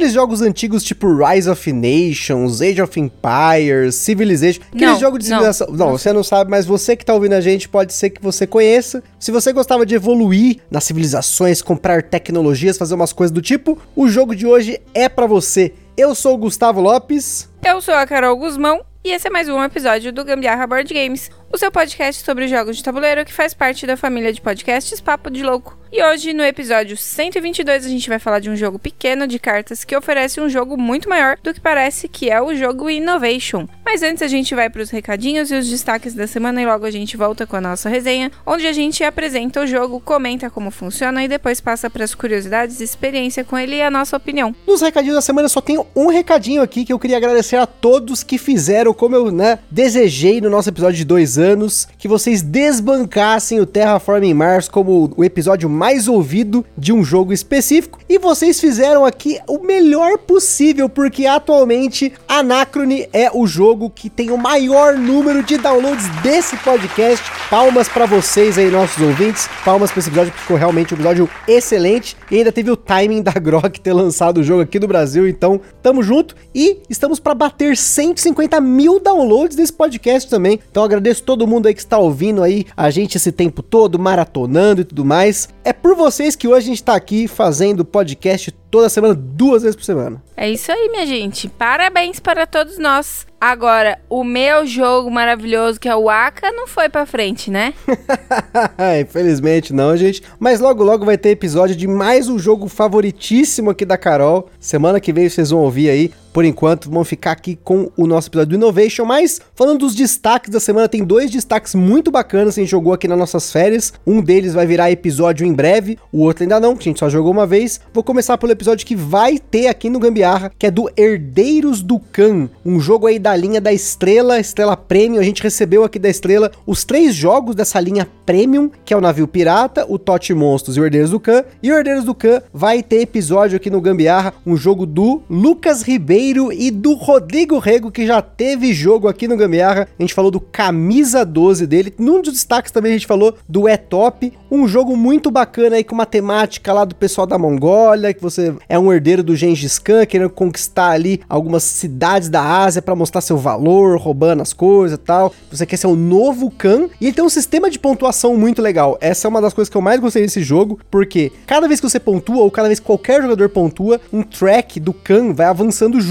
Aqueles jogos antigos tipo Rise of Nations, Age of Empires, Civilization? Aqueles Não, jogos de não. civilização. Não, você não sabe, mas você que tá ouvindo a gente pode ser que você conheça. Se você gostava de evoluir nas civilizações, comprar tecnologias, fazer umas coisas do tipo, o jogo de hoje é pra você. Eu sou o Gustavo Lopes. Eu sou a Carol Guzmão e esse é mais um episódio do Gambiarra Board Games, o seu podcast sobre jogos de tabuleiro que faz parte da família de podcasts Papo de Louco. E hoje, no episódio 122, a gente vai falar de um jogo pequeno de cartas que oferece um jogo muito maior do que parece, que é o jogo Innovation. Mas antes a gente vai para os recadinhos e os destaques da semana e logo a gente volta com a nossa resenha, onde a gente apresenta o jogo, comenta como funciona e depois passa para as curiosidades, experiência com ele e a nossa opinião. Nos recadinhos da semana só tenho um recadinho aqui que eu queria agradecer a todos que fizeram como eu, né, desejei no nosso episódio de dois anos, que vocês desbancassem o Terraforming Mars como o episódio mais ouvido de um jogo específico. E vocês fizeram aqui o melhor possível, porque atualmente Anacrone é o jogo que tem o maior número de downloads desse podcast. Palmas pra vocês aí, nossos ouvintes. Palmas pra esse episódio, porque ficou realmente um episódio excelente. E ainda teve o timing da Grok ter lançado o jogo aqui no Brasil. Então, tamo junto. E estamos pra bater 150 mil downloads desse podcast também. Então, agradeço todo mundo aí que está ouvindo aí a gente esse tempo todo, maratonando e tudo mais. É por vocês que hoje a gente tá aqui fazendo podcast toda semana, duas vezes por semana. É isso aí, minha gente. Parabéns para todos nós. Agora, o meu jogo maravilhoso, que é o Aka, não foi pra frente, né? Infelizmente não, gente. Mas logo logo vai ter episódio de mais um jogo favoritíssimo aqui da Carol. Semana que vem vocês vão ouvir aí. Por enquanto, vamos ficar aqui com o nosso episódio do Innovation. Mas, falando dos destaques da semana, tem dois destaques muito bacanas que a gente jogou aqui nas nossas férias. Um deles vai virar episódio em breve, o outro ainda não, que a gente só jogou uma vez. Vou começar pelo episódio que vai ter aqui no Gambiarra, que é do Herdeiros do Khan. Um jogo aí da linha da Estrela, Estrela Premium. A gente recebeu aqui da Estrela os três jogos dessa linha Premium, que é o Navio Pirata, o Tote Monstros e o Herdeiros do Khan. E o Herdeiros do Khan vai ter episódio aqui no Gambiarra, um jogo do Lucas Ribeiro e do Rodrigo Rego, que já teve jogo aqui no Gambiarra. A gente falou do Camisa 12 dele. Num dos destaques também a gente falou do É Top, um jogo muito bacana aí com uma temática lá do pessoal da Mongólia, que você é um herdeiro do Gengis Khan, querendo conquistar ali algumas cidades da Ásia para mostrar seu valor, roubando as coisas e tal. Você quer ser o novo Khan e ele tem um sistema de pontuação muito legal. Essa é uma das coisas que eu mais gostei desse jogo, porque cada vez que você pontua ou cada vez que qualquer jogador pontua, um track do Khan vai avançando junto.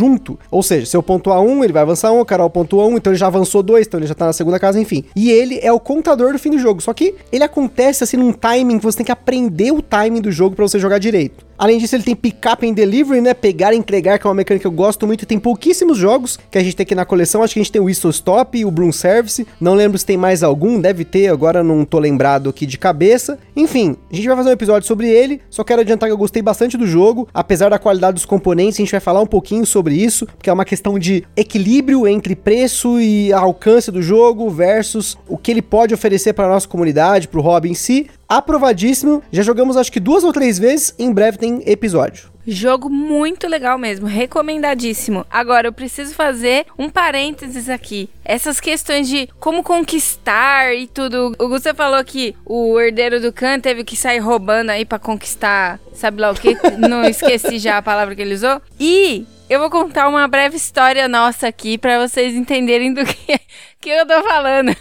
Ou seja, se eu pontuar um, ele vai avançar um, o Carol pontua um, então ele já avançou dois, então ele já tá na segunda casa, enfim. E ele é o contador do fim do jogo. Só que ele acontece assim num timing que você tem que aprender o timing do jogo para você jogar direito. Além disso, ele tem pick-up and delivery, né? Pegar e entregar, que é uma mecânica que eu gosto muito. Tem pouquíssimos jogos que a gente tem aqui na coleção. Acho que a gente tem o Whistle Stop o Broom Service. Não lembro se tem mais algum, deve ter, agora não tô lembrado aqui de cabeça. Enfim, a gente vai fazer um episódio sobre ele. Só quero adiantar que eu gostei bastante do jogo. Apesar da qualidade dos componentes, a gente vai falar um pouquinho sobre isso, porque é uma questão de equilíbrio entre preço e alcance do jogo versus o que ele pode oferecer para nossa comunidade, para o hobby em si aprovadíssimo. Já jogamos acho que duas ou três vezes. Em breve tem episódio. Jogo muito legal mesmo, recomendadíssimo. Agora, eu preciso fazer um parênteses aqui. Essas questões de como conquistar e tudo. O Gustavo falou que o herdeiro do Khan teve que sair roubando aí pra conquistar, sabe lá o que? Não esqueci já a palavra que ele usou. E eu vou contar uma breve história nossa aqui pra vocês entenderem do que, que eu tô falando.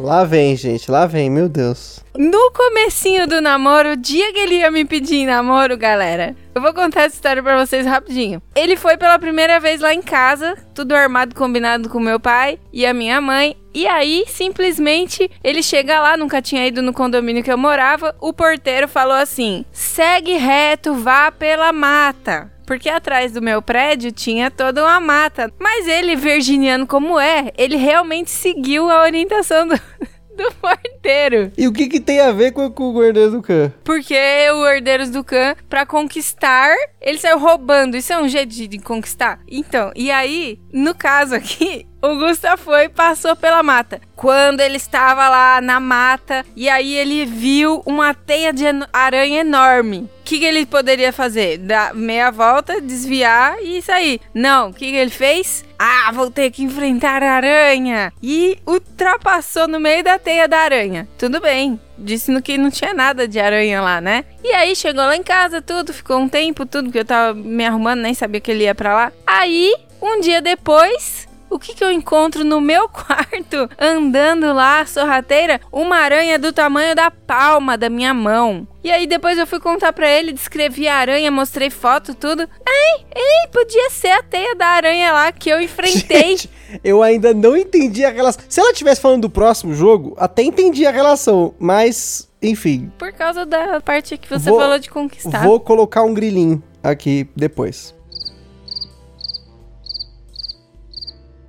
Lá vem, gente, lá vem, meu Deus. No comecinho do namoro, o dia que ele ia me pedir em namoro, galera, eu vou contar essa história pra vocês rapidinho. Ele foi pela primeira vez lá em casa, tudo armado, combinado com meu pai e a minha mãe. E aí, simplesmente, ele chega lá, nunca tinha ido no condomínio que eu morava. O porteiro falou assim: segue reto, vá pela mata. Porque atrás do meu prédio tinha toda uma mata. Mas ele, virginiano como é, ele realmente seguiu a orientação do, do porteiro. E o que, que tem a ver com, com o Herdeiro do Khan? Porque o Herdeiros do Khan, pra conquistar, ele saiu roubando. Isso é um jeito de, de conquistar? Então, e aí, no caso aqui, O Gusta foi e passou pela mata. Quando ele estava lá na mata e aí ele viu uma teia de aranha enorme. O que, que ele poderia fazer? Dar meia volta, desviar e sair. Não, o que, que ele fez? Ah, vou ter que enfrentar a aranha. E ultrapassou no meio da teia da aranha. Tudo bem. Disse no que não tinha nada de aranha lá, né? E aí chegou lá em casa, tudo, ficou um tempo, tudo, porque eu tava me arrumando, nem sabia que ele ia pra lá. Aí, um dia depois, o que, que eu encontro no meu quarto, andando lá, sorrateira? Uma aranha do tamanho da palma da minha mão. E aí depois eu fui contar pra ele, descrevi a aranha, mostrei foto, tudo. Ei, ei, podia ser a teia da aranha lá que eu enfrentei. Gente, eu ainda não entendi a relação. Se ela estivesse falando do próximo jogo, até entendi a relação, mas, enfim. Por causa da parte que você Vou- falou de conquistar. Vou colocar um grilinho aqui depois.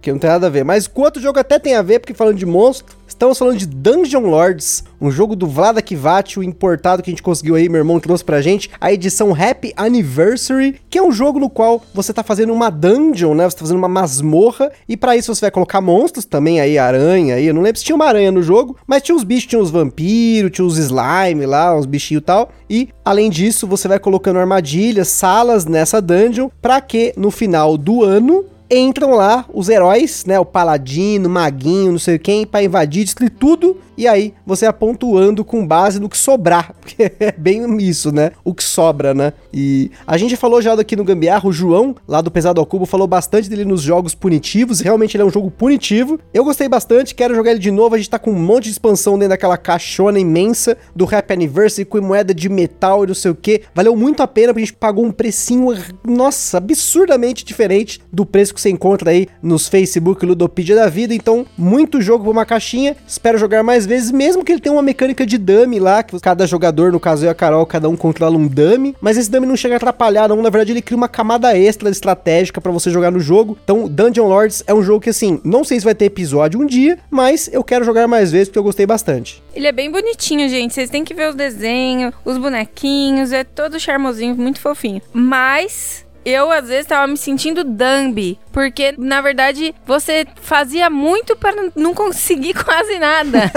Que não tem nada a ver. Mas com outro jogo até tem a ver, porque falando de monstro, estamos falando de Dungeon Lords, um jogo do Vlada Kivati, o importado que a gente conseguiu aí, meu irmão trouxe pra gente, a edição Happy Anniversary, que é um jogo no qual você tá fazendo uma dungeon, né? Você tá fazendo uma masmorra, e pra isso você vai colocar monstros também aí, aranha aí, eu não lembro se tinha uma aranha no jogo, mas tinha uns bichos, tinha uns vampiros, tinha uns slime lá, uns bichinhos e tal, e além disso você vai colocando armadilhas, salas nessa dungeon, pra que no final do ano entram lá os heróis, né? O paladino, o maguinho, não sei quem, pra invadir, destruir tudo. E aí você vai pontuando com base no que sobrar. Porque é bem isso, né? O que sobra, né? E a gente falou já aqui no Gambiarra, o João, lá do Pesado ao Cubo, falou bastante dele nos jogos punitivos. Realmente ele é um jogo punitivo. Eu gostei bastante, quero jogar ele de novo. A gente tá com um monte de expansão dentro daquela caixona imensa do Happy Anniversary com moeda de metal e não sei o que. Valeu muito a pena, a gente pagou um precinho, nossa, absurdamente diferente do preço que você encontra aí nos Facebook Ludopedia da vida. Então, muito jogo por uma caixinha. Espero jogar mais vezes, mesmo que ele tenha uma mecânica de dummy lá, que cada jogador, no caso eu e a Carol, cada um controla um dummy. Mas esse dummy não chega a atrapalhar, não. Na verdade, ele cria uma camada extra estratégica pra você jogar no jogo. Então, Dungeon Lords é um jogo que, assim, não sei se vai ter episódio um dia, mas eu quero jogar mais vezes porque eu gostei bastante. Ele é bem bonitinho, gente. Vocês têm que ver os desenhos, os bonequinhos, é todo charmosinho, muito fofinho. Mas eu às vezes tava me sentindo Dumbi, porque na verdade você fazia muito para não conseguir quase nada.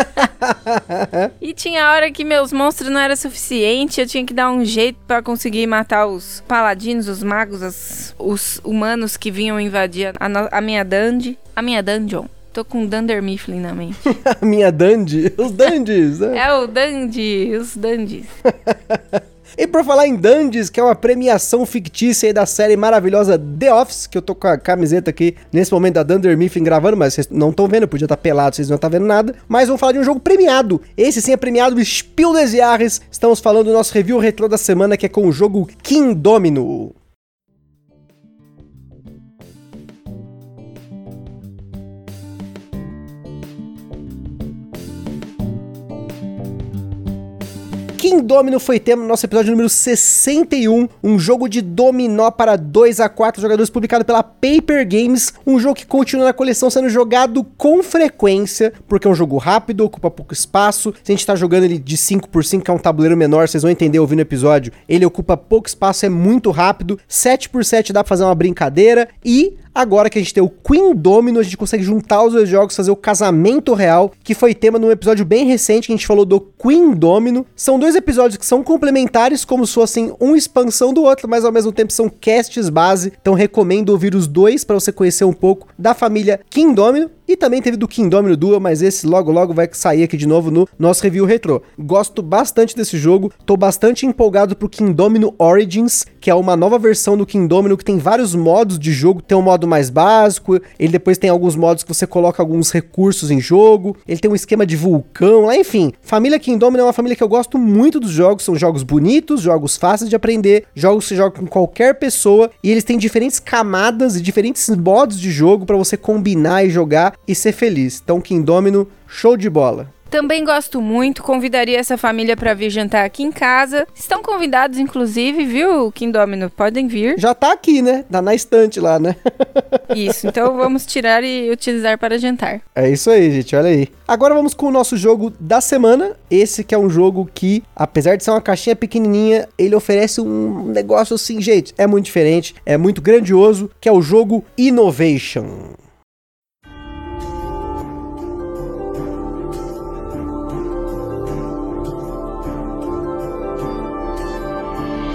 e tinha hora que meus monstros não era suficiente, eu tinha que dar um jeito para conseguir matar os paladinos, os magos, as- os humanos que vinham invadir a, no- a minha dungeon, a minha dungeon. Tô com Dunder Mifflin na mente. a minha Dandy, os Dandies, né? É o Dandy, os Dandies. E por falar em Dandies, que é uma premiação fictícia aí da série maravilhosa The Office, que eu tô com a camiseta aqui nesse momento da Dunder Mifflin gravando, mas vocês não estão vendo, podia estar pelado, vocês não estão vendo nada. Mas vamos falar de um jogo premiado. Esse sim é premiado, Spiel des Jahres. Estamos falando do nosso review retrô da semana, que é com o jogo King Domino. King Domino foi tema no nosso episódio número 61, um jogo de dominó para 2 a 4 jogadores publicado pela Paper Games, um jogo que continua na coleção sendo jogado com frequência, porque é um jogo rápido, ocupa pouco espaço. Se a gente tá jogando ele de 5 por 5, que é um tabuleiro menor, vocês vão entender ouvindo o episódio, ele ocupa pouco espaço, é muito rápido. 7 por 7 dá pra fazer uma brincadeira e Agora que a gente tem o Queen Domino, a gente consegue juntar os dois jogos, fazer o casamento real, que foi tema num episódio bem recente que a gente falou do Queen Domino. São dois episódios que são complementares, como se fossem uma expansão do outro, mas ao mesmo tempo são casts base. Então recomendo ouvir os dois para você conhecer um pouco da família King Domino. E também teve do King Domino Duel, mas esse logo logo vai sair aqui de novo no nosso review retrô. Gosto bastante desse jogo, tô bastante empolgado pro King Domino Origins, que é uma nova versão do King Domino que tem vários modos de jogo, tem um modo mais básico, ele depois tem alguns modos que você coloca alguns recursos em jogo, ele tem um esquema de vulcão, lá enfim. Família King Domino é uma família que eu gosto muito dos jogos, são jogos bonitos, jogos fáceis de aprender, jogos que se joga com qualquer pessoa e eles têm diferentes camadas e diferentes modos de jogo para você combinar e jogar e ser feliz. Então King Domino, show de bola. Também gosto muito, convidaria essa família pra vir jantar aqui em casa. Estão convidados, inclusive, viu, Kim Domino? Podem vir. Já tá aqui, né? Tá na estante lá, né? Isso, então vamos tirar e utilizar para jantar. É isso aí, gente, olha aí. Agora vamos com o nosso jogo da semana. Esse que é um jogo que, apesar de ser uma caixinha pequenininha, ele oferece um negócio assim, gente, é muito diferente, é muito grandioso, que é o jogo Innovation.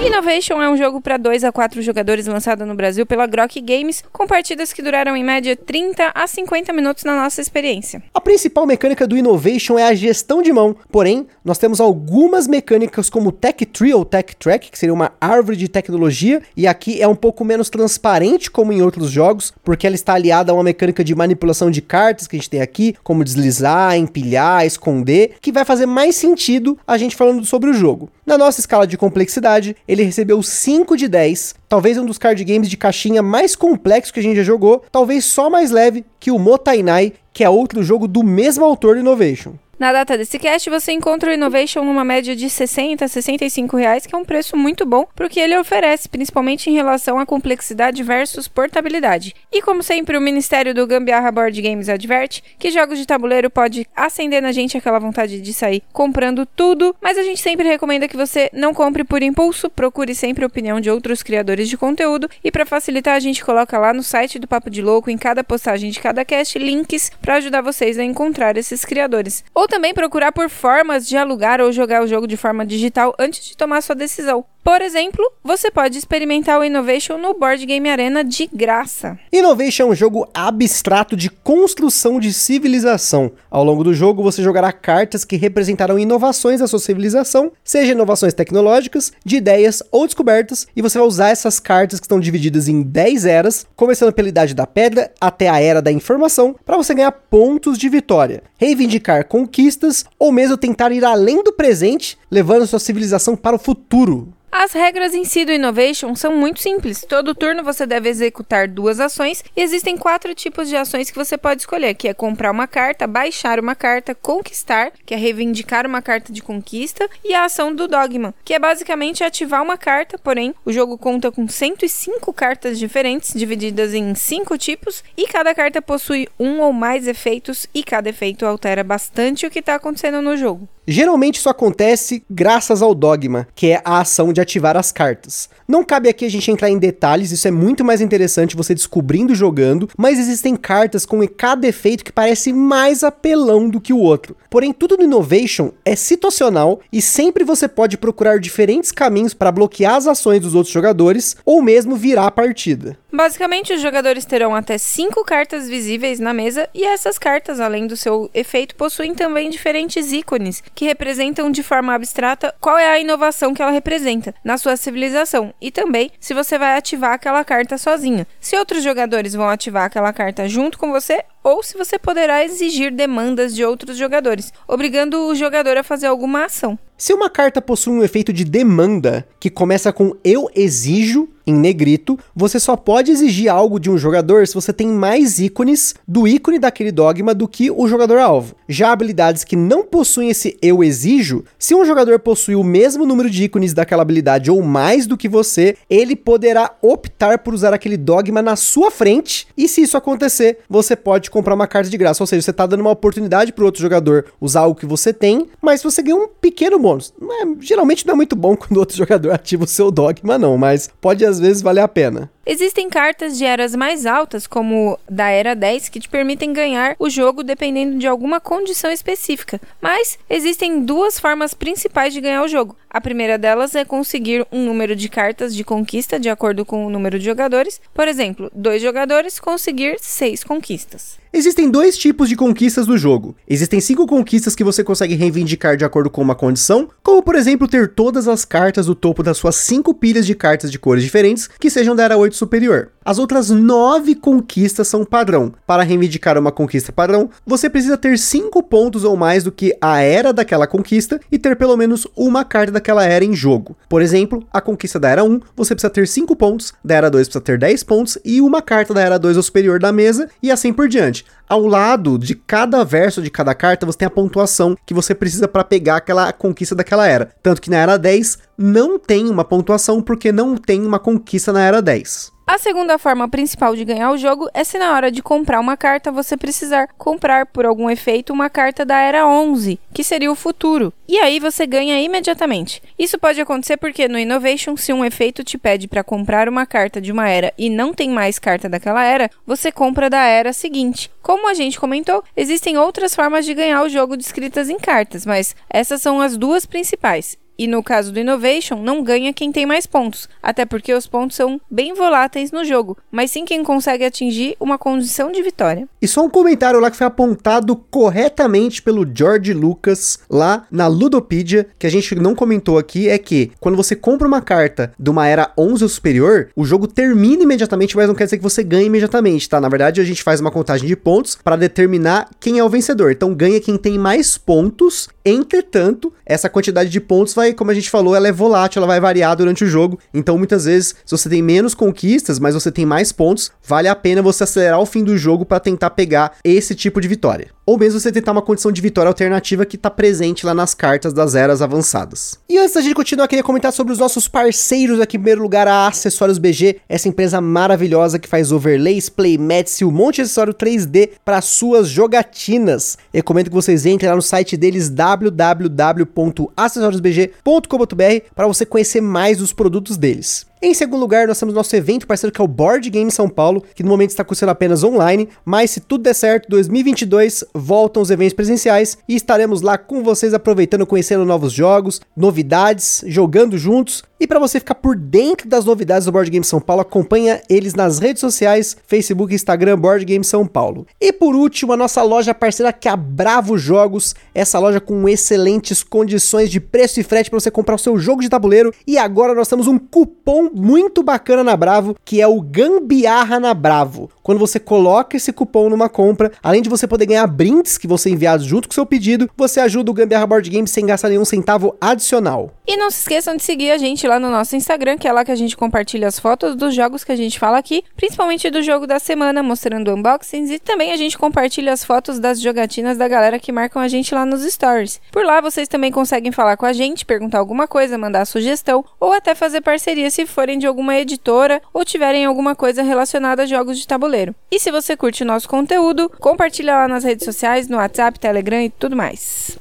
Innovation é um jogo para 2 a 4 jogadores lançado no Brasil pela Grok Games, com partidas que duraram em média 30 a 50 minutos na nossa experiência. A principal mecânica do Innovation é a gestão de mão, porém, nós temos algumas mecânicas como Tech Tree ou Tech Track, que seria uma árvore de tecnologia, e aqui é um pouco menos transparente como em outros jogos, porque ela está aliada a uma mecânica de manipulação de cartas que a gente tem aqui, como deslizar, empilhar, esconder, que vai fazer mais sentido a gente falando sobre o jogo. Na nossa escala de complexidade, ele recebeu 5 de 10, talvez um dos card games de caixinha mais complexos que a gente já jogou, talvez só mais leve que o Motainai, que é outro jogo do mesmo autor do Innovation. Na data desse cast, você encontra o Innovation numa média de 60 a 65 reais, que é um preço muito bom para o que ele oferece, principalmente em relação à complexidade versus portabilidade. E como sempre, o Ministério do Gambiarra Board Games adverte que jogos de tabuleiro pode acender na gente aquela vontade de sair comprando tudo, mas a gente sempre recomenda que você não compre por impulso, procure sempre a opinião de outros criadores de conteúdo e para facilitar a gente coloca lá no site do Papo de Louco, em cada postagem de cada cast, links para ajudar vocês a encontrar esses criadores. Ou também procurar por formas de alugar ou jogar o jogo de forma digital antes de tomar sua decisão. Por exemplo, você pode experimentar o Innovation no Board Game Arena de graça. Innovation é um jogo abstrato de construção de civilização. Ao longo do jogo, você jogará cartas que representarão inovações da sua civilização, seja inovações tecnológicas, de ideias ou descobertas, e você vai usar essas cartas que estão divididas em 10 eras, começando pela Idade da Pedra até a Era da Informação, para você ganhar pontos de vitória, reivindicar conquistas ou mesmo tentar ir além do presente, levando sua civilização para o futuro. As regras em do Innovation são muito simples. Todo turno você deve executar duas ações e existem quatro tipos de ações que você pode escolher, que é comprar uma carta, baixar uma carta, conquistar, que é reivindicar uma carta de conquista, e a ação do Dogma, que é basicamente ativar uma carta, porém o jogo conta com 105 cartas diferentes, divididas em cinco tipos, e cada carta possui um ou mais efeitos e cada efeito altera bastante o que está acontecendo no jogo. Geralmente isso acontece graças ao dogma, que é a ação de ativar as cartas. Não cabe aqui a gente entrar em detalhes, isso é muito mais interessante você descobrindo jogando, mas existem cartas com cada efeito que parece mais apelão do que o outro. Porém, tudo no Innovation é situacional e sempre você pode procurar diferentes caminhos para bloquear as ações dos outros jogadores ou mesmo virar a partida. Basicamente, os jogadores terão até 5 cartas visíveis na mesa, e essas cartas, além do seu efeito, possuem também diferentes ícones que representam de forma abstrata qual é a inovação que ela representa na sua civilização, e também se você vai ativar aquela carta sozinho. Se outros jogadores vão ativar aquela carta junto com você, ou se você poderá exigir demandas de outros jogadores, obrigando o jogador a fazer alguma ação. Se uma carta possui um efeito de demanda que começa com eu exijo em negrito, você só pode exigir algo de um jogador se você tem mais ícones do ícone daquele dogma do que o jogador alvo. Já habilidades que não possuem esse eu exijo, se um jogador possui o mesmo número de ícones daquela habilidade ou mais do que você, ele poderá optar por usar aquele dogma na sua frente, e se isso acontecer, você pode comprar uma carta de graça, ou seja, você está dando uma oportunidade para outro jogador usar algo que você tem, mas você ganha um pequeno bônus. Não é, geralmente não é muito bom quando outro jogador ativa o seu dogma não, mas pode às vezes valer a pena. Existem cartas de eras mais altas, como da Era 10, que te permitem ganhar o jogo dependendo de alguma condição específica. Mas existem duas formas principais de ganhar o jogo. A primeira delas é conseguir um número de cartas de conquista de acordo com o número de jogadores. Por exemplo, dois jogadores conseguir seis conquistas. Existem dois tipos de conquistas do jogo. Existem cinco conquistas que você consegue reivindicar de acordo com uma condição, como por exemplo ter todas as cartas do topo das suas cinco pilhas de cartas de cores diferentes que sejam da Era 8 superior. As outras nove conquistas são padrão. Para reivindicar uma conquista padrão, você precisa ter cinco pontos ou mais do que a era daquela conquista e ter pelo menos uma carta daquela era em jogo. Por exemplo, a conquista da Era 1, você precisa ter 5 pontos, da Era 2 precisa ter 10 pontos e uma carta da Era 2 ou superior da mesa e assim por diante. Ao lado de cada verso de cada carta, você tem a pontuação que você precisa para pegar aquela conquista daquela era. Tanto que na Era 10 não tem uma pontuação porque não tem uma conquista na Era 10. A segunda forma principal de ganhar o jogo é se na hora de comprar uma carta você precisar comprar por algum efeito uma carta da Era 11, que seria o futuro. E aí você ganha imediatamente. Isso pode acontecer porque no Innovation, se um efeito te pede para comprar uma carta de uma era e não tem mais carta daquela era, você compra da era seguinte. Como a gente comentou, existem outras formas de ganhar o jogo descritas em cartas, mas essas são as duas principais. E no caso do Innovation, não ganha quem tem mais pontos, até porque os pontos são bem voláteis no jogo, mas sim quem consegue atingir uma condição de vitória. E só um comentário lá que foi apontado corretamente pelo George Lucas lá na Ludopedia, que a gente não comentou aqui, é que quando você compra uma carta de uma era 11 ou superior, o jogo termina imediatamente, mas não quer dizer que você ganhe imediatamente, tá? Na verdade, a gente faz uma contagem de pontos para determinar quem é o vencedor. Então ganha quem tem mais pontos Entretanto, essa quantidade de pontos vai, como a gente falou, ela é volátil, ela vai variar durante o jogo. Então, muitas vezes, se você tem menos conquistas, mas você tem mais pontos, vale a pena você acelerar o fim do jogo para tentar pegar esse tipo de vitória. Ou mesmo você tentar uma condição de vitória alternativa que está presente lá nas cartas das eras avançadas. E antes da gente continuar, queria comentar sobre os nossos parceiros aqui. Em primeiro lugar, a Acessórios BG, essa empresa maravilhosa que faz overlays, playmats e um monte de acessório 3D para suas jogatinas. Recomendo que vocês entrem lá no site deles, www.acessoriosbg.com.br para você conhecer mais os produtos deles. Em segundo lugar, nós temos nosso evento parceiro que é o Board Game São Paulo, que no momento está acontecendo apenas online, mas se tudo der certo, 2022 voltam os eventos presenciais e estaremos lá com vocês aproveitando, conhecendo novos jogos, novidades, jogando juntos. E para você ficar por dentro das novidades do Board Game São Paulo, acompanha eles nas redes sociais, Facebook, Instagram, Board Game São Paulo. E por último, a nossa loja parceira que é a Bravo Jogos, essa loja com excelentes condições de preço e frete para você comprar o seu jogo de tabuleiro. E agora nós temos um cupom muito bacana na Bravo, que é o Gambiarra na Bravo. Quando você coloca esse cupom numa compra, além de você poder ganhar brindes que você enviados junto com seu pedido, você ajuda o Gambiarra Board Game sem gastar nenhum centavo adicional. E não se esqueçam de seguir a gente lá no nosso Instagram, que é lá que a gente compartilha as fotos dos jogos que a gente fala aqui, principalmente do jogo da semana, mostrando unboxings e também a gente compartilha as fotos das jogatinas da galera que marcam a gente lá nos stories. Por lá vocês também conseguem falar com a gente, perguntar alguma coisa, mandar sugestão ou até fazer parceria se for forem de alguma editora ou tiverem alguma coisa relacionada a jogos de tabuleiro. E se você curte o nosso conteúdo, compartilha lá nas redes sociais, no WhatsApp, Telegram e tudo mais.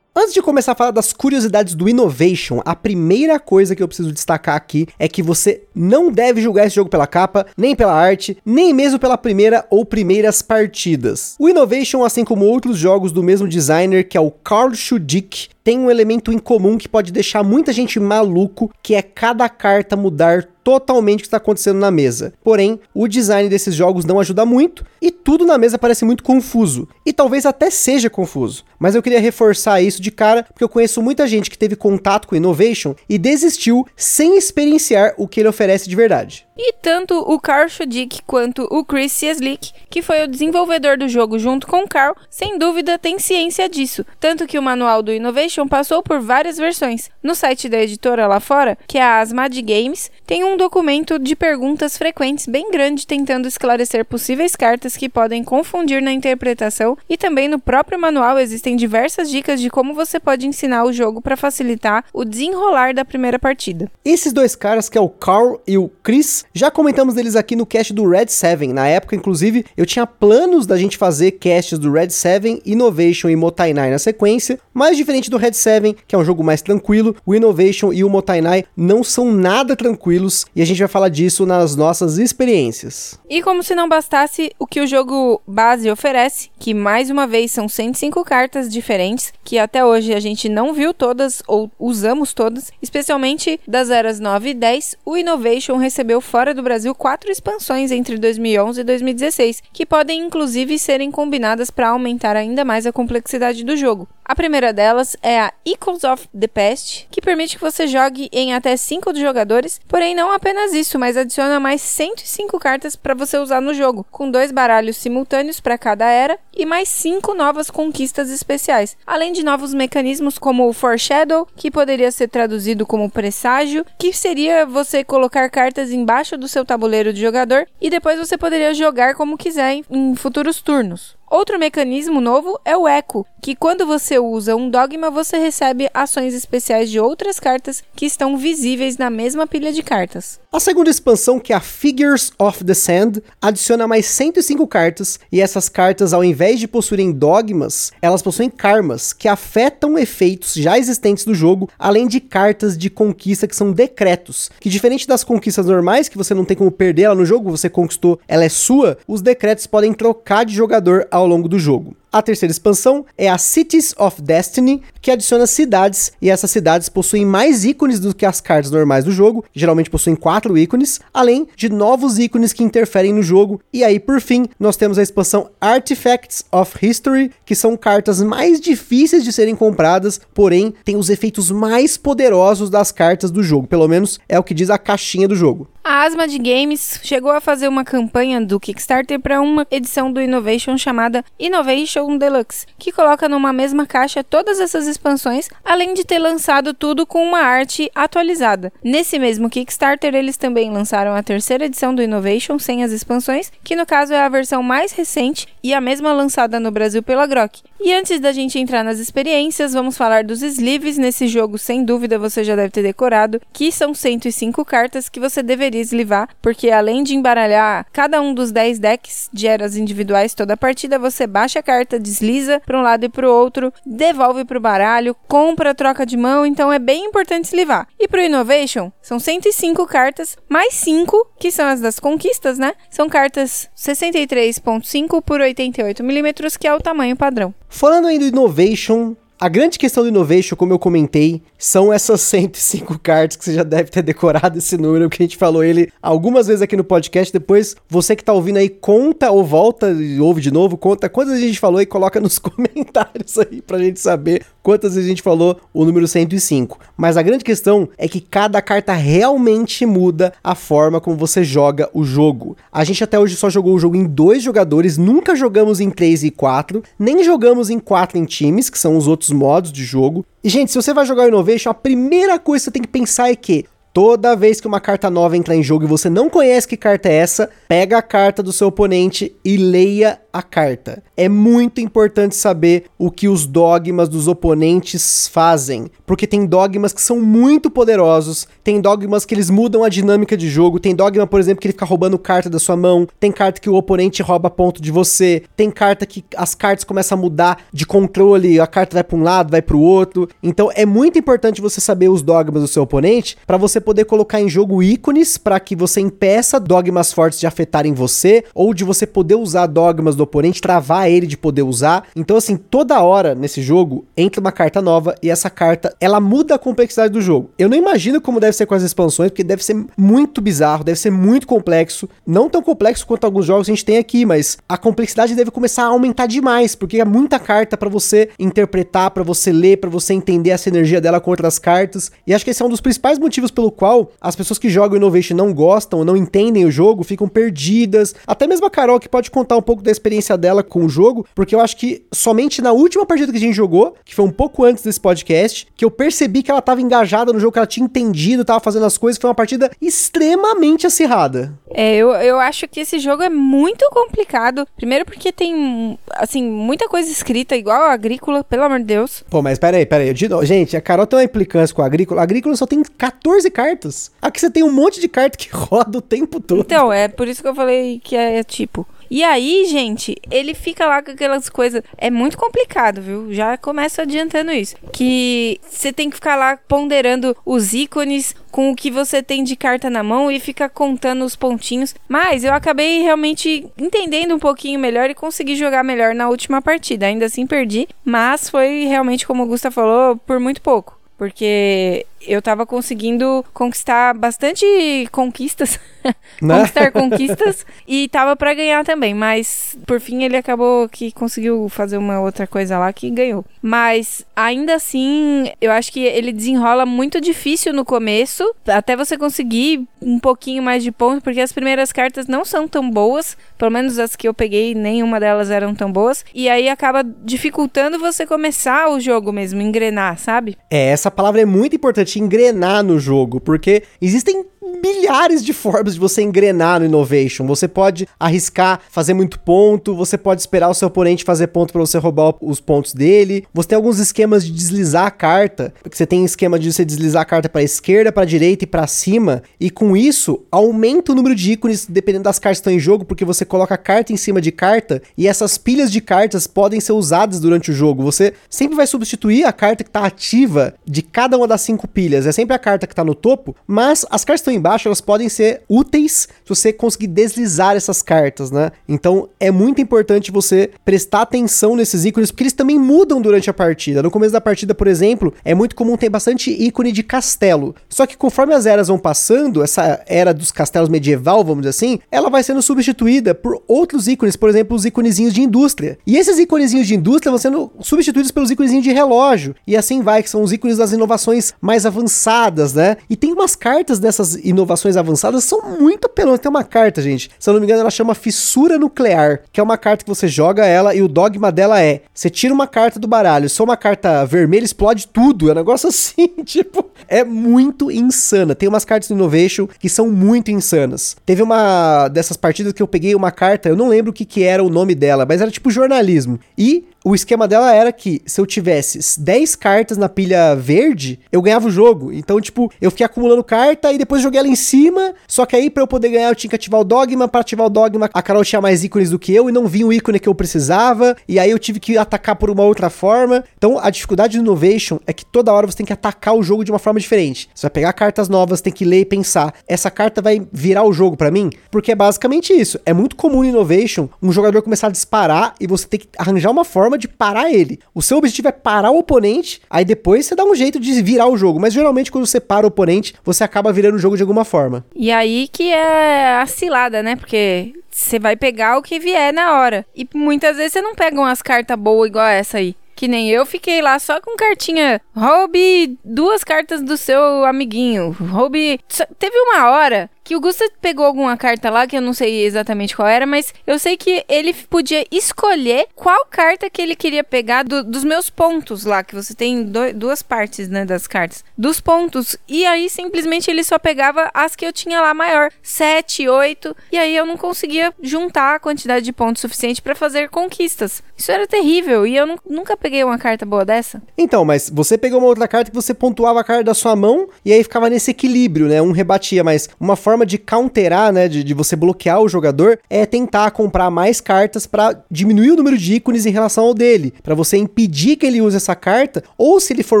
Antes de começar a falar das curiosidades do Innovation, a primeira coisa que eu preciso destacar aqui é que você não deve julgar esse jogo pela capa, nem pela arte, nem mesmo pela primeira ou primeiras partidas. O Innovation, assim como outros jogos do mesmo designer, que é o Carl Schudick, tem um elemento em comum que pode deixar muita gente maluco, que é cada carta mudar totalmente o que está acontecendo na mesa. Porém, o design desses jogos não ajuda muito e tudo na mesa parece muito confuso. E talvez até seja confuso. Mas eu queria reforçar isso de cara, porque eu conheço muita gente que teve contato com Innovation e desistiu sem experienciar o que ele oferece de verdade. E tanto o Carl Schudick quanto o Chris Cieslik, que foi o desenvolvedor do jogo junto com o Carl, sem dúvida tem ciência disso. Tanto que o manual do Innovation passou por várias versões. No site da editora lá fora, que é a Asmad Games, tem um documento de perguntas frequentes bem grande tentando esclarecer possíveis cartas que podem confundir na interpretação e também no próprio manual existem diversas dicas de como você pode ensinar o jogo para facilitar o desenrolar da primeira partida. Esses dois caras, que é o Carl e o Chris, já comentamos deles aqui no cast do Red 7. Na época, inclusive, eu tinha planos da gente fazer casts do Red 7, Innovation e Motainai na sequência, mas diferente do Red 7, que é um jogo mais tranquilo, o Innovation e o Motainai não são nada tranquilos e a gente vai falar disso nas nossas experiências. E como se não bastasse o que o jogo base oferece, que mais uma vez são 105 cartas diferentes, que até hoje a gente não viu todas ou usamos todas, especialmente das eras 9 e 10, o Innovation recebeu fora do Brasil quatro expansões entre 2011 e 2016, que podem inclusive serem combinadas para aumentar ainda mais a complexidade do jogo. A primeira delas é a Equals of the Past, que permite que você jogue em até 5 jogadores, porém não apenas isso, mas adiciona mais 105 cartas para você usar no jogo, com dois baralhos simultâneos para cada era e mais 5 novas conquistas especiais, além de novos mecanismos como o Foreshadow, que poderia ser traduzido como presságio, que seria você colocar cartas embaixo do seu tabuleiro de jogador e depois você poderia jogar como quiser em futuros turnos. Outro mecanismo novo é o Eco, que quando você usa um dogma, você recebe ações especiais de outras cartas que estão visíveis na mesma pilha de cartas. A segunda expansão, que é a Figures of the Sand, adiciona mais 105 cartas, e essas cartas, ao invés de possuírem dogmas, elas possuem karmas, que afetam efeitos já existentes do jogo, além de cartas de conquista que são decretos, que diferente das conquistas normais, que você não tem como perder ela no jogo, você conquistou, ela é sua, os decretos podem trocar de jogador ao longo do jogo. A terceira expansão é a Cities of Destiny, que adiciona cidades, e essas cidades possuem mais ícones do que as cartas normais do jogo, geralmente possuem quatro ícones, além de novos ícones que interferem no jogo. E aí, por fim, nós temos a expansão Artifacts of History, que são cartas mais difíceis de serem compradas, porém tem os efeitos mais poderosos das cartas do jogo, pelo menos é o que diz a caixinha do jogo. A Asma de Games chegou a fazer uma campanha do Kickstarter para uma edição do Innovation chamada Innovation Deluxe, que coloca numa mesma caixa todas essas expansões, além de ter lançado tudo com uma arte atualizada. Nesse mesmo Kickstarter, eles também lançaram a terceira edição do Innovation sem as expansões, que no caso é a versão mais recente e a mesma lançada no Brasil pela Grok. E antes da gente entrar nas experiências, vamos falar dos sleeves nesse jogo, sem dúvida você já deve ter decorado, que são 105 cartas que você deveria eslivar, porque além de embaralhar cada um dos 10 decks de eras individuais toda a partida, você baixa a carta, desliza para um lado e para o outro, devolve para o baralho, compra, troca de mão, então é bem importante eslivar. E para o Innovation, são 105 cartas, mais 5, que são as das conquistas, né? São cartas 63.5 por 88 milímetros, que é o tamanho padrão. Falando aí do Innovation, a grande questão do Innovation, como eu comentei, são essas 105 cartas que você já deve ter decorado esse número, que a gente falou ele algumas vezes aqui no podcast. Depois, você que tá ouvindo aí, conta ou volta e ouve de novo, conta quantas a gente falou e coloca nos comentários aí pra gente saber quantas vezes a gente falou o número 105. Mas a grande questão é que cada carta realmente muda a forma como você joga o jogo. A gente até hoje só jogou o jogo em dois jogadores, nunca jogamos em 3 e 4, nem jogamos em 4 em times, que são os outros modos de jogo. E, gente, se você vai jogar o Innovation, a primeira coisa que você tem que pensar é que Toda vez que uma carta nova entrar em jogo e você não conhece que carta é essa, pega a carta do seu oponente e leia a carta. É muito importante saber o que os dogmas dos oponentes fazem, porque tem dogmas que são muito poderosos, tem dogmas que eles mudam a dinâmica de jogo, tem dogma, por exemplo, que ele fica roubando carta da sua mão, tem carta que o oponente rouba ponto de você, tem carta que as cartas começam a mudar de controle, a carta vai para um lado, vai para o outro. Então é muito importante você saber os dogmas do seu oponente para você poder colocar em jogo ícones para que você impeça dogmas fortes de afetarem você ou de você poder usar dogmas do oponente, travar ele de poder usar. Então, assim, toda hora nesse jogo entra uma carta nova e essa carta ela muda a complexidade do jogo. Eu não imagino como deve ser com as expansões, porque deve ser muito bizarro, deve ser muito complexo. Não tão complexo quanto alguns jogos que a gente tem aqui, mas a complexidade deve começar a aumentar demais, porque é muita carta para você interpretar, para você ler, para você entender essa energia dela com outras cartas. E acho que esse é um dos principais motivos pelo qual as pessoas que jogam Innovation não gostam, não entendem o jogo, ficam perdidas. Até mesmo a Carol, que pode contar um pouco da experiência dela com o jogo, porque eu acho que somente na última partida que a gente jogou, que foi um pouco antes desse podcast, que eu percebi que ela estava engajada no jogo, que ela tinha entendido, estava fazendo as coisas, foi uma partida extremamente acirrada. É, eu, eu acho que esse jogo é muito complicado. Primeiro porque tem, assim, muita coisa escrita, igual a Agrícola, pelo amor de Deus. Pô, mas peraí, peraí. Gente, a Carol tem uma implicância com a Agrícola. A Agrícola só tem 14 cartas. Aqui você tem um monte de carta que roda o tempo todo. Então, é por isso que eu falei que é, é tipo. E aí, gente, ele fica lá com aquelas coisas. É muito complicado, viu? Já começo adiantando isso. Que você tem que ficar lá ponderando os ícones com o que você tem de carta na mão e fica contando os pontinhos. Mas eu acabei realmente entendendo um pouquinho melhor e consegui jogar melhor na última partida. Ainda assim perdi, mas foi realmente, como o Gusta falou, por muito pouco. Porque eu tava conseguindo conquistar bastante conquistas. conquistar conquistas. E tava para ganhar também. Mas por fim ele acabou que conseguiu fazer uma outra coisa lá que ganhou. Mas ainda assim, eu acho que ele desenrola muito difícil no começo. Até você conseguir um pouquinho mais de pontos. Porque as primeiras cartas não são tão boas. Pelo menos as que eu peguei, nenhuma delas eram tão boas. E aí acaba dificultando você começar o jogo mesmo, engrenar, sabe? É, essa palavra é muito importante te engrenar no jogo, porque existem milhares de formas de você engrenar no Innovation. Você pode arriscar fazer muito ponto, você pode esperar o seu oponente fazer ponto para você roubar os pontos dele. Você tem alguns esquemas de deslizar a carta, porque você tem esquema de você deslizar a carta para esquerda, para direita e para cima, e com isso aumenta o número de ícones dependendo das cartas que estão em jogo, porque você coloca carta em cima de carta e essas pilhas de cartas podem ser usadas durante o jogo. Você sempre vai substituir a carta que está ativa de cada uma das cinco pilhas. É sempre a carta que está no topo, mas as cartas estão embaixo embaixo, elas podem ser úteis se você conseguir deslizar essas cartas, né? Então é muito importante você prestar atenção nesses ícones, porque eles também mudam durante a partida. No começo da partida, por exemplo, é muito comum ter bastante ícone de castelo. Só que conforme as eras vão passando, essa era dos castelos medieval, vamos dizer assim, ela vai sendo substituída por outros ícones, por exemplo, os íconezinhos de indústria. E esses íconezinhos de indústria vão sendo substituídos pelos íconezinhos de relógio. E assim vai, que são os ícones das inovações mais avançadas, né? E tem umas cartas dessas inovações avançadas são muito apelões. Tem uma carta, gente, se eu não me engano, ela chama Fissura Nuclear, que é uma carta que você joga ela e o dogma dela é: você tira uma carta do baralho, só uma carta vermelha explode tudo. É um negócio assim, tipo, é muito insana. Tem umas cartas do Innovation que são muito insanas. Teve uma dessas partidas que eu peguei uma carta, eu não lembro o que, que era o nome dela, mas era tipo jornalismo. E o esquema dela era que se eu tivesse 10 cartas na pilha verde, eu ganhava o jogo. Então, tipo, eu fiquei acumulando carta e depois joguei ela em cima. Só que aí, pra eu poder ganhar, eu tinha que ativar o dogma. Pra ativar o dogma, a Carol tinha mais ícones do que eu e não vinha o ícone que eu precisava. E aí eu tive que atacar por uma outra forma. Então, a dificuldade do Innovation é que toda hora você tem que atacar o jogo de uma forma diferente. Você vai pegar cartas novas, tem que ler e pensar: essa carta vai virar o jogo para mim? Porque é basicamente isso. É muito comum no Innovation um jogador começar a disparar e você tem que arranjar uma forma de parar ele. O seu objetivo é parar o oponente, aí depois você dá um jeito de virar o jogo. Mas geralmente quando você para o oponente, você acaba virando o jogo de alguma forma. E aí que é a cilada, né? Porque você vai pegar o que vier na hora. E muitas vezes você não pega umas cartas boas igual essa aí. Que nem eu fiquei lá só com cartinha. Roube duas cartas do seu amiguinho. Roube. Teve uma hora que o Gusta pegou alguma carta lá, que eu não sei exatamente qual era, mas eu sei que ele podia escolher qual carta que ele queria pegar do, dos meus pontos lá, que você tem do, duas partes, né, das cartas. Dos pontos. E aí, simplesmente, ele só pegava as que eu tinha lá maior. 7, 8. E aí eu não conseguia juntar a quantidade de pontos suficiente para fazer conquistas. Isso era terrível. E eu nunca peguei uma carta boa dessa. Então, mas você pegou uma outra carta que você pontuava a carta da sua mão e aí ficava nesse equilíbrio, né? Um rebatia, mas uma forma forma de counterar, né, de, de você bloquear o jogador, é tentar comprar mais cartas para diminuir o número de ícones em relação ao dele, para você impedir que ele use essa carta, ou se ele for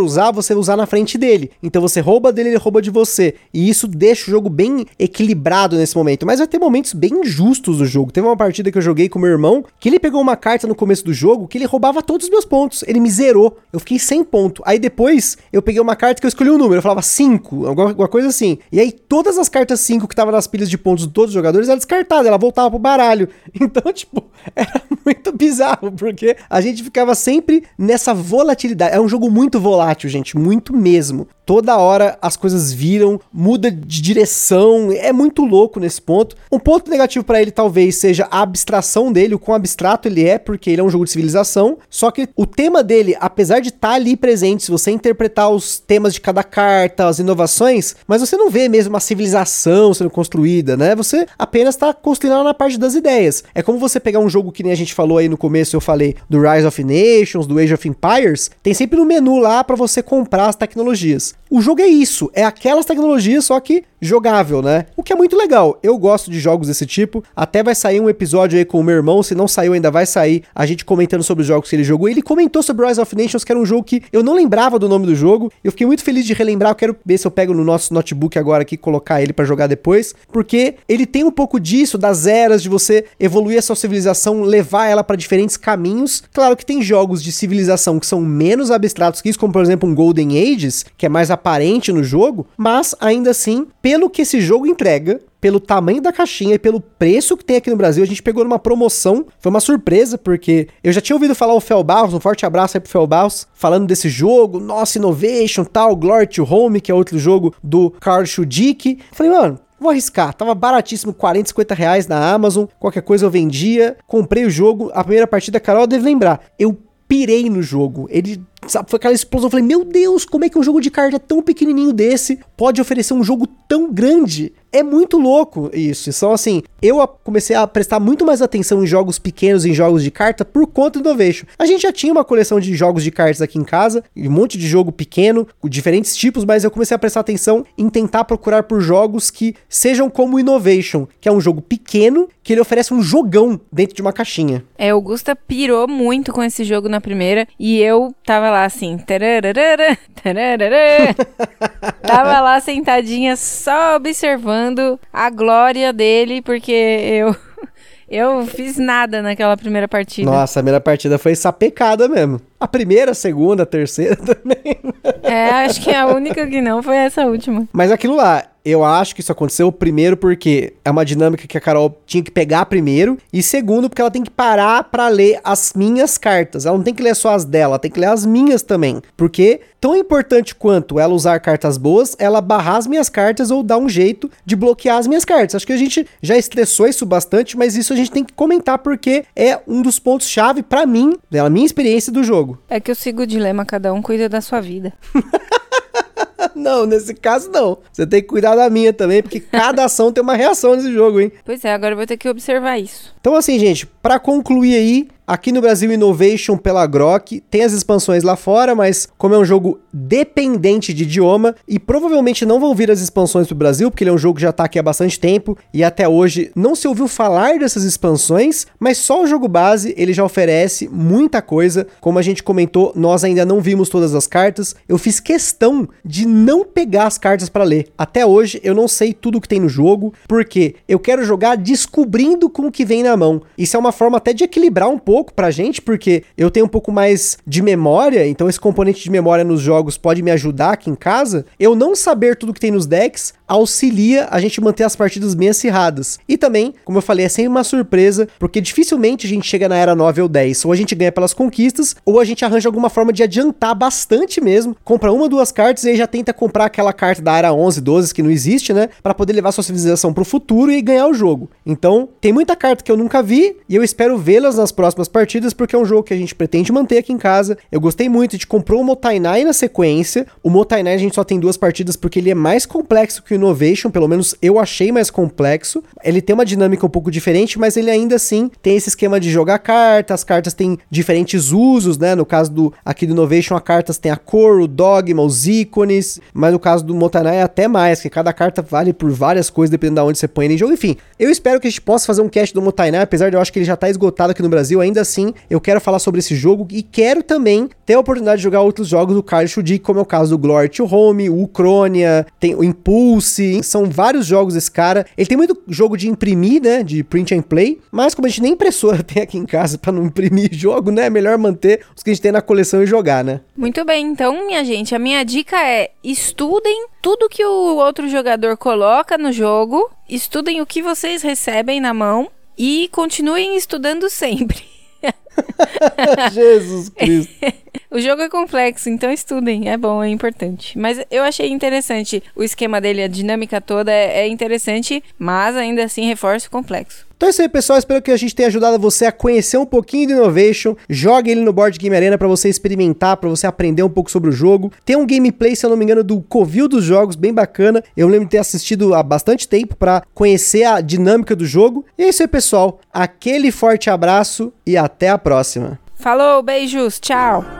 usar, você usar na frente dele. Então você rouba dele, ele rouba de você. E isso deixa o jogo bem equilibrado nesse momento. Mas vai ter momentos bem injustos do jogo. Teve uma partida que eu joguei com meu irmão, que ele pegou uma carta no começo do jogo que ele roubava todos os meus pontos. Ele me zerou. Eu fiquei sem ponto. Aí depois eu peguei uma carta que eu escolhi um número. Eu falava 5, alguma, coisa assim. E aí todas as cartas 5 que tava nas pilhas de pontos de todos os jogadores era descartada, ela voltava pro baralho. Então, tipo, era muito bizarro, porque a gente ficava sempre nessa volatilidade. É um jogo muito volátil, gente, muito mesmo. Toda hora as coisas viram, muda de direção, é muito louco nesse ponto. Um ponto negativo para ele talvez seja a abstração dele, o quão abstrato ele é, porque ele é um jogo de civilização. Só que o tema dele, apesar de estar tá ali presente, se você interpretar os temas de cada carta, as inovações, mas você não vê mesmo uma civilização sendo construída, né? Você apenas está construindo na parte das ideias. É como você pegar um jogo que nem a gente falou aí no começo, eu falei do Rise of Nations, do Age of Empires, tem sempre no menu lá para você comprar as tecnologias. O jogo é isso, é aquelas tecnologias, só que jogável, né? O que é muito legal. Eu gosto de jogos desse tipo. Até vai sair um episódio aí com o meu irmão, se não saiu ainda vai sair, a gente comentando sobre os jogos que ele jogou. Ele comentou sobre Rise of Nations, que era um jogo que eu não lembrava do nome do jogo. Eu fiquei muito feliz de relembrar, eu quero ver se eu pego no nosso notebook agora aqui colocar ele para jogar depois, porque ele tem um pouco disso das eras de você evoluir a sua civilização, levar ela para diferentes caminhos. Claro que tem jogos de civilização que são menos abstratos que isso, como por exemplo um Golden Ages, que é mais aparente no jogo, mas ainda assim pelo que esse jogo entrega, pelo tamanho da caixinha e pelo preço que tem aqui no Brasil, a gente pegou numa promoção. Foi uma surpresa, porque eu já tinha ouvido falar o Felbaus, um forte abraço aí pro Felbaus, falando desse jogo, nossa, Innovation, tal, Glory to Home, que é outro jogo do Carl Schudick. Falei, mano, Vou arriscar, tava baratíssimo, 40, 50 reais na Amazon, qualquer coisa eu vendia, comprei o jogo, a primeira partida, Carol deve lembrar, eu pirei no jogo, ele Sabe, foi aquela explosão. Eu falei, meu Deus, como é que um jogo de carta tão pequenininho desse pode oferecer um jogo tão grande? É muito louco isso. Então, assim, eu comecei a prestar muito mais atenção em jogos pequenos, em jogos de carta, por conta do Innovation. A gente já tinha uma coleção de jogos de cartas aqui em casa, um monte de jogo pequeno, com diferentes tipos, mas eu comecei a prestar atenção em tentar procurar por jogos que sejam como o Innovation, que é um jogo pequeno, que ele oferece um jogão dentro de uma caixinha. É, o Gusta pirou muito com esse jogo na primeira, e eu tava tava lá assim, tararara, tararara. tava lá sentadinha só observando a glória dele, porque eu eu fiz nada naquela primeira partida. Nossa, a primeira partida foi sapecada mesmo. A primeira, a segunda, a terceira também. É, acho que a única que não foi essa última. Mas aquilo lá, eu acho que isso aconteceu primeiro porque é uma dinâmica que a Carol tinha que pegar primeiro e segundo porque ela tem que parar para ler as minhas cartas. Ela não tem que ler só as dela, ela tem que ler as minhas também. Porque tão importante quanto ela usar cartas boas, ela barrar as minhas cartas ou dar um jeito de bloquear as minhas cartas. Acho que a gente já estressou isso bastante, mas isso a gente tem que comentar porque é um dos pontos chave para mim, pela minha experiência do jogo. É que eu sigo o dilema, cada um cuida da sua vida. não, nesse caso não. Você tem que cuidar da minha também, porque cada ação tem uma reação nesse jogo, hein? Pois é, agora eu vou ter que observar isso. Então assim, gente, para concluir aí, Aqui no Brasil, Innovation pela Grok tem as expansões lá fora, mas como é um jogo dependente de idioma e provavelmente não vão vir as expansões pro Brasil, porque ele é um jogo que já tá aqui há bastante tempo e até hoje não se ouviu falar dessas expansões, mas só o jogo base ele já oferece muita coisa. Como a gente comentou, nós ainda não vimos todas as cartas. Eu fiz questão de não pegar as cartas para ler. Até hoje eu não sei tudo que tem no jogo, porque eu quero jogar descobrindo com o que vem na mão. Isso é uma forma até de equilibrar um pouco pouco pra gente, porque eu tenho um pouco mais de memória, então esse componente de memória nos jogos pode me ajudar aqui em casa. Eu não saber tudo que tem nos decks auxilia a gente manter as partidas bem acirradas. E também, como eu falei, é sempre uma surpresa, porque dificilmente a gente chega na era 9 ou 10. Ou a gente ganha pelas conquistas, ou a gente arranja alguma forma de adiantar bastante mesmo. Compra uma, duas cartas e aí já tenta comprar aquela carta da era 11, 12 que não existe, né? Para poder levar sua civilização pro futuro e ganhar o jogo. Então, tem muita carta que eu nunca vi e eu espero vê-las nas próximas partidas, porque é um jogo que a gente pretende manter aqui em casa. Eu gostei muito, a gente comprou o Motainai na sequência. O Motainai a gente só tem duas partidas porque ele é mais complexo que o Innovation, pelo menos eu achei mais complexo. Ele tem uma dinâmica um pouco diferente, mas ele ainda assim tem esse esquema de jogar cartas, as cartas têm diferentes usos, né? No caso do aqui do Innovation, as cartas têm a cor, o dogma, os ícones, mas no caso do Motanai é até mais, que cada carta vale por várias coisas dependendo de onde você põe ele em jogo. Enfim, eu espero que a gente possa fazer um cast do Motainai, apesar de eu acho que ele já tá esgotado aqui no Brasil, ainda assim, eu quero falar sobre esse jogo e quero também ter a oportunidade de jogar outros jogos do Carlos Shudik, como é o caso do Glory to Home, o Ucronia, tem o Impulse são vários jogos desse cara. Ele tem muito jogo de imprimir, né? De print and play. Mas como a gente nem impressora tem aqui em casa para não imprimir jogo, né? É melhor manter os que a gente tem na coleção e jogar, né? Muito bem, então, minha gente, a minha dica é estudem tudo que o outro jogador coloca no jogo, estudem o que vocês recebem na mão e continuem estudando sempre. Jesus Cristo. o jogo é complexo, então estudem. É bom, é importante. Mas eu achei interessante o esquema dele, a dinâmica toda é, é interessante, mas ainda assim reforça o complexo. Então é isso aí, pessoal. Espero que a gente tenha ajudado você a conhecer um pouquinho do Innovation. Jogue ele no Board Game Arena para você experimentar, para você aprender um pouco sobre o jogo. Tem um gameplay, se eu não me engano, do Covil dos jogos, bem bacana. Eu lembro de ter assistido há bastante tempo para conhecer a dinâmica do jogo. E é isso aí, pessoal. Aquele forte abraço e até a próxima. Falou, beijos, tchau.